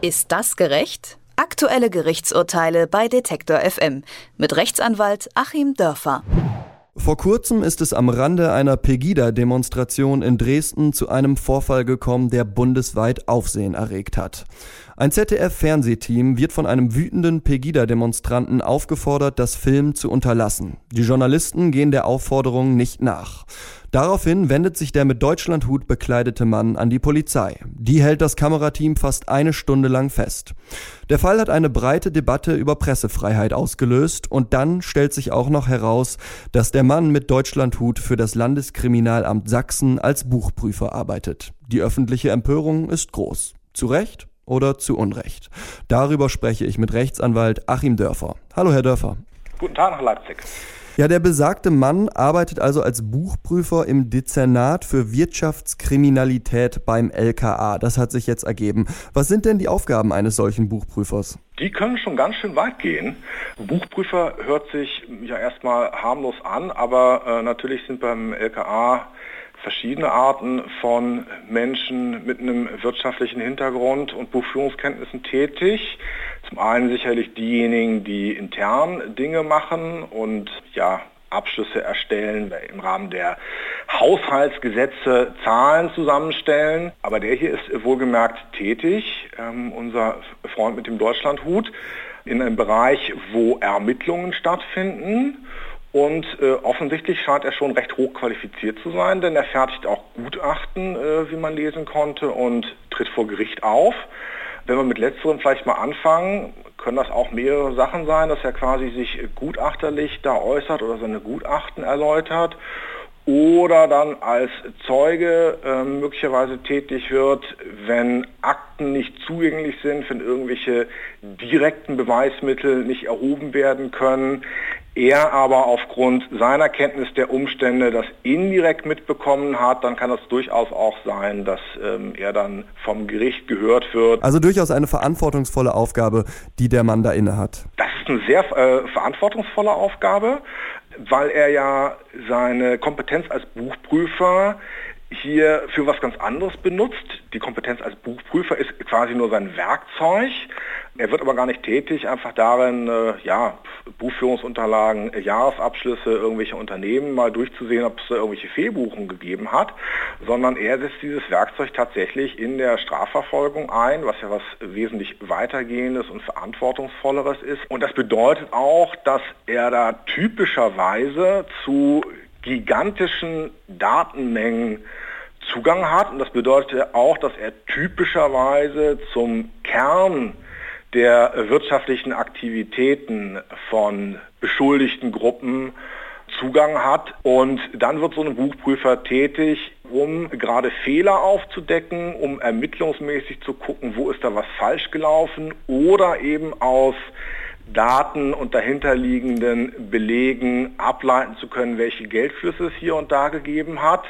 Ist das gerecht? Aktuelle Gerichtsurteile bei Detektor FM mit Rechtsanwalt Achim Dörfer. Vor kurzem ist es am Rande einer Pegida-Demonstration in Dresden zu einem Vorfall gekommen, der bundesweit Aufsehen erregt hat. Ein ZDF-Fernsehteam wird von einem wütenden Pegida-Demonstranten aufgefordert, das Film zu unterlassen. Die Journalisten gehen der Aufforderung nicht nach. Daraufhin wendet sich der mit Deutschlandhut bekleidete Mann an die Polizei. Die hält das Kamerateam fast eine Stunde lang fest. Der Fall hat eine breite Debatte über Pressefreiheit ausgelöst und dann stellt sich auch noch heraus, dass der Mann mit Deutschlandhut für das Landeskriminalamt Sachsen als Buchprüfer arbeitet. Die öffentliche Empörung ist groß. Zu Recht oder zu Unrecht? Darüber spreche ich mit Rechtsanwalt Achim Dörfer. Hallo, Herr Dörfer. Guten Tag nach Leipzig. Ja, der besagte Mann arbeitet also als Buchprüfer im Dezernat für Wirtschaftskriminalität beim LKA. Das hat sich jetzt ergeben. Was sind denn die Aufgaben eines solchen Buchprüfers? Die können schon ganz schön weit gehen. Buchprüfer hört sich ja erstmal harmlos an, aber äh, natürlich sind beim LKA verschiedene Arten von Menschen mit einem wirtschaftlichen Hintergrund und Buchführungskenntnissen tätig. Zum einen sicherlich diejenigen, die intern Dinge machen und ja, Abschlüsse erstellen, im Rahmen der Haushaltsgesetze Zahlen zusammenstellen. Aber der hier ist wohlgemerkt tätig, ähm, unser Freund mit dem Deutschlandhut, in einem Bereich, wo Ermittlungen stattfinden und äh, offensichtlich scheint er schon recht hoch qualifiziert zu sein, denn er fertigt auch Gutachten, äh, wie man lesen konnte, und tritt vor Gericht auf. Wenn wir mit letzterem vielleicht mal anfangen, können das auch mehrere Sachen sein, dass er quasi sich gutachterlich da äußert oder seine Gutachten erläutert oder dann als Zeuge äh, möglicherweise tätig wird, wenn Akten nicht zugänglich sind, wenn irgendwelche direkten Beweismittel nicht erhoben werden können, er aber aufgrund seiner Kenntnis der Umstände das indirekt mitbekommen hat, dann kann es durchaus auch sein, dass ähm, er dann vom Gericht gehört wird. Also durchaus eine verantwortungsvolle Aufgabe, die der Mann da inne hat. Das ist eine sehr äh, verantwortungsvolle Aufgabe, weil er ja seine Kompetenz als Buchprüfer hier für was ganz anderes benutzt. Die Kompetenz als Buchprüfer ist quasi nur sein Werkzeug. Er wird aber gar nicht tätig, einfach darin, äh, ja, Buchführungsunterlagen, äh, Jahresabschlüsse irgendwelcher Unternehmen mal durchzusehen, ob es irgendwelche Fehlbuchungen gegeben hat, sondern er setzt dieses Werkzeug tatsächlich in der Strafverfolgung ein, was ja was wesentlich weitergehendes und verantwortungsvolleres ist. Und das bedeutet auch, dass er da typischerweise zu gigantischen Datenmengen Zugang hat. Und das bedeutet auch, dass er typischerweise zum Kern der wirtschaftlichen Aktivitäten von beschuldigten Gruppen Zugang hat. Und dann wird so ein Buchprüfer tätig, um gerade Fehler aufzudecken, um ermittlungsmäßig zu gucken, wo ist da was falsch gelaufen oder eben aus Daten und dahinterliegenden Belegen ableiten zu können, welche Geldflüsse es hier und da gegeben hat.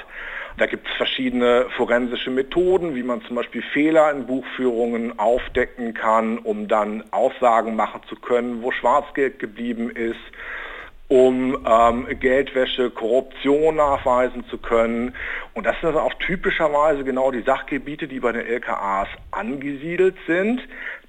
Da gibt es verschiedene forensische Methoden, wie man zum Beispiel Fehler in Buchführungen aufdecken kann, um dann Aussagen machen zu können, wo Schwarzgeld geblieben ist, um ähm, Geldwäsche, Korruption nachweisen zu können. Und das sind also auch typischerweise genau die Sachgebiete, die bei den LKAs angesiedelt sind.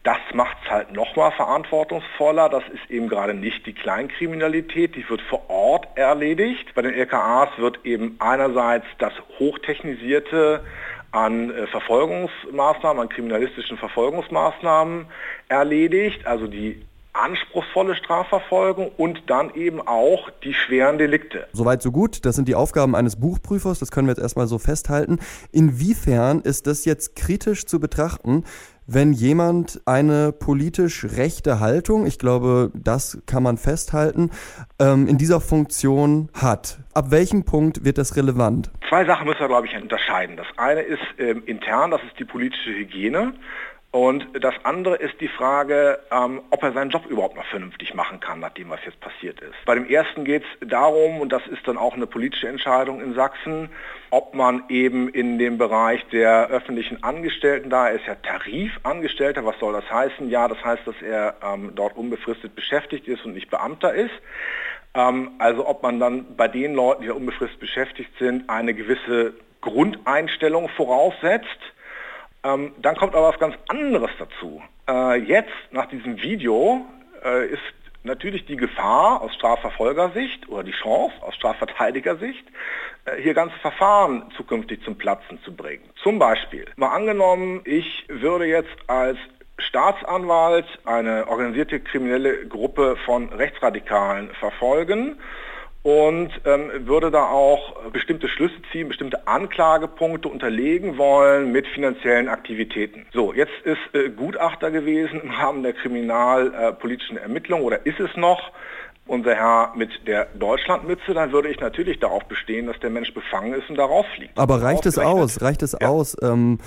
Das macht es halt nochmal verantwortungsvoller. Das ist eben gerade nicht die Kleinkriminalität, die wird vor Ort erledigt. Bei den LKAs wird eben einerseits das hochtechnisierte an äh, Verfolgungsmaßnahmen, an kriminalistischen Verfolgungsmaßnahmen erledigt, also die anspruchsvolle Strafverfolgung und dann eben auch die schweren Delikte. Soweit so gut. Das sind die Aufgaben eines Buchprüfers. Das können wir jetzt erstmal so festhalten. Inwiefern ist das jetzt kritisch zu betrachten, wenn jemand eine politisch rechte Haltung, ich glaube, das kann man festhalten, ähm, in dieser Funktion hat. Ab welchem Punkt wird das relevant? Zwei Sachen müssen wir, glaube ich, unterscheiden. Das eine ist ähm, intern, das ist die politische Hygiene. Und das andere ist die Frage, ähm, ob er seinen Job überhaupt noch vernünftig machen kann, nachdem was jetzt passiert ist. Bei dem ersten geht es darum, und das ist dann auch eine politische Entscheidung in Sachsen, ob man eben in dem Bereich der öffentlichen Angestellten, da er ist ja Tarifangestellter, was soll das heißen? Ja, das heißt, dass er ähm, dort unbefristet beschäftigt ist und nicht Beamter ist. Ähm, also ob man dann bei den Leuten, die da unbefristet beschäftigt sind, eine gewisse Grundeinstellung voraussetzt Ähm, dann kommt aber was ganz anderes dazu. Äh, jetzt, nach diesem Video, äh, ist natürlich die Gefahr aus Strafverfolgersicht oder die Chance aus Strafverteidigersicht, äh, hier ganze Verfahren zukünftig zum Platzen zu bringen. Zum Beispiel, mal angenommen, ich würde jetzt als Staatsanwalt eine organisierte kriminelle Gruppe von Rechtsradikalen verfolgen und ähm, würde da auch bestimmte Schlüsse ziehen, bestimmte Anklagepunkte unterlegen wollen mit finanziellen Aktivitäten. So, jetzt ist äh, Gutachter gewesen im Rahmen der kriminalpolitischen äh, Ermittlung oder ist es noch unser Herr mit der Deutschlandmütze, dann würde ich natürlich darauf bestehen, dass der Mensch befangen ist und da rausfliegt. Aber reicht es aus? Reicht es ja. aus? Ähm,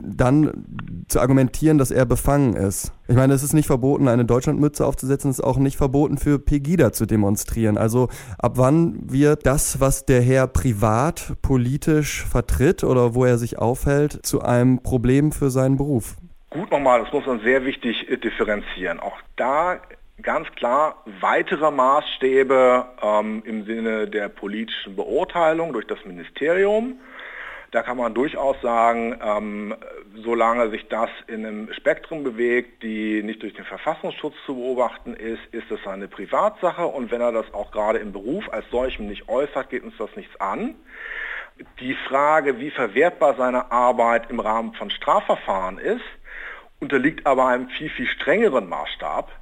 dann zu argumentieren, dass er befangen ist. Ich meine, es ist nicht verboten, eine Deutschlandmütze aufzusetzen, es ist auch nicht verboten, für Pegida zu demonstrieren. Also ab wann wird das, was der Herr privat politisch vertritt oder wo er sich aufhält, zu einem Problem für seinen Beruf? Gut nochmal, das muss man sehr wichtig äh, differenzieren. Auch da ganz klar weitere Maßstäbe ähm, im Sinne der politischen Beurteilung durch das Ministerium. Da kann man durchaus sagen, ähm, solange sich das in einem Spektrum bewegt, die nicht durch den Verfassungsschutz zu beobachten ist, ist es eine Privatsache und wenn er das auch gerade im Beruf als solchem nicht äußert, geht uns das nichts an. Die Frage, wie verwertbar seine Arbeit im Rahmen von Strafverfahren ist, unterliegt aber einem viel, viel strengeren Maßstab.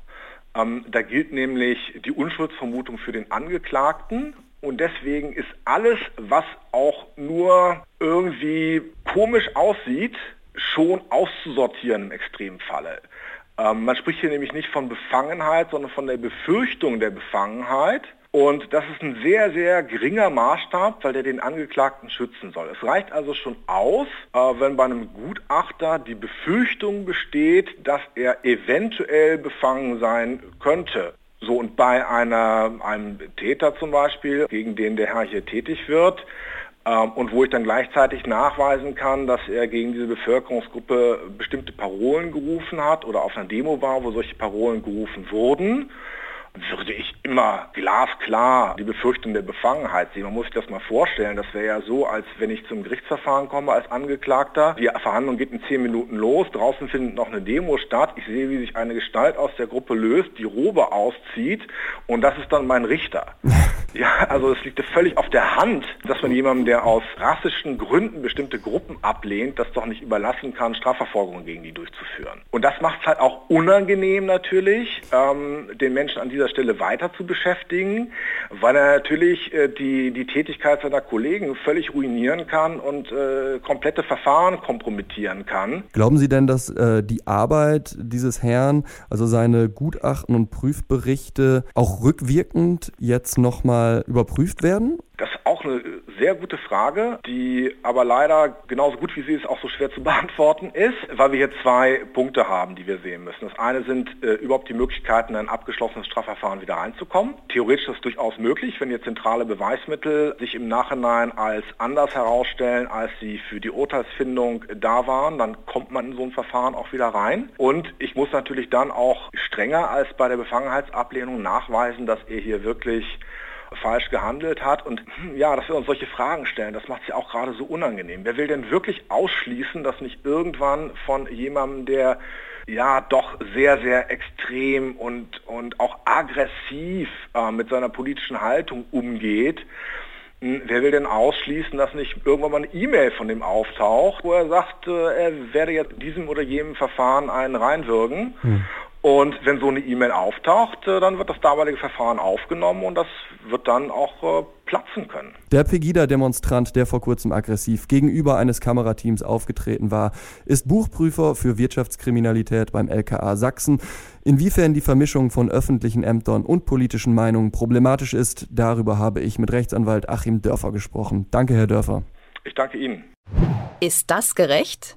Ähm, da gilt nämlich die Unschuldsvermutung für den Angeklagten und deswegen ist alles, was auch nur irgendwie komisch aussieht, schon auszusortieren im Extremfalle. Ähm, man spricht hier nämlich nicht von Befangenheit, sondern von der Befürchtung der Befangenheit. Und das ist ein sehr, sehr geringer Maßstab, weil der den Angeklagten schützen soll. Es reicht also schon aus, äh, wenn bei einem Gutachter die Befürchtung besteht, dass er eventuell befangen sein könnte. So und bei einer, einem Täter zum Beispiel, gegen den der Herr hier tätig wird, ähm, und wo ich dann gleichzeitig nachweisen kann, dass er gegen diese Bevölkerungsgruppe bestimmte Parolen gerufen hat oder auf einer Demo war, wo solche Parolen gerufen wurden würde ich immer glasklar die Befürchtung der Befangenheit sehen. Man muss sich das mal vorstellen. Das wäre ja so, als wenn ich zum Gerichtsverfahren komme als Angeklagter. Die Verhandlung geht in zehn Minuten los. Draußen findet noch eine Demo statt. Ich sehe, wie sich eine Gestalt aus der Gruppe löst, die Robe auszieht und das ist dann mein Richter. Ja, also es liegt völlig auf der Hand, dass man jemandem, der aus rassischen Gründen bestimmte Gruppen ablehnt, das doch nicht überlassen kann, Strafverfolgungen gegen die durchzuführen. Und das macht es halt auch unangenehm natürlich, ähm, den Menschen an dieser Stelle weiter zu beschäftigen, weil er natürlich äh, die, die Tätigkeit seiner Kollegen völlig ruinieren kann und äh, komplette Verfahren kompromittieren kann. Glauben Sie denn, dass äh, die Arbeit dieses Herrn, also seine Gutachten und Prüfberichte auch rückwirkend jetzt nochmal nochmal überprüft werden? Das ist auch eine sehr gute Frage, die aber leider genauso gut wie sie ist auch so schwer zu beantworten ist, weil wir hier zwei Punkte haben, die wir sehen müssen. Das eine sind äh, überhaupt die Möglichkeiten, in ein abgeschlossenes Strafverfahren wieder reinzukommen. Theoretisch ist das durchaus möglich, wenn jetzt zentrale Beweismittel sich im Nachhinein als anders herausstellen, als sie für die Urteilsfindung da waren, dann kommt man in so ein Verfahren auch wieder rein. Und ich muss natürlich dann auch strenger als bei der Befangenheitsablehnung nachweisen, dass er hier wirklich falsch gehandelt hat. Und hm, ja, dass wir uns solche Fragen stellen, das macht es ja auch gerade so unangenehm. Wer will denn wirklich ausschließen, dass nicht irgendwann von jemandem, der ja doch sehr, sehr extrem und, und auch aggressiv äh, mit seiner politischen Haltung umgeht, hm, Wer will denn ausschließen, dass nicht irgendwann mal eine E-Mail von dem auftaucht, wo er sagt, äh, er werde jetzt diesem oder jenem Verfahren einen reinwirken? Hm. Und wenn so eine E-Mail auftaucht, äh, dann wird das damalige Verfahren aufgenommen und das wird dann auch äh, platzen können. Der Pegida-Demonstrant, der vor kurzem aggressiv gegenüber eines Kamerateams aufgetreten war, ist Buchprüfer für Wirtschaftskriminalität beim LKA Sachsen. Inwiefern die Vermischung von öffentlichen Ämtern und politischen Meinungen problematisch ist, darüber habe ich mit Rechtsanwalt Achim Dörfer gesprochen. Danke, Herr Dörfer. Ich danke Ihnen. Ist das gerecht?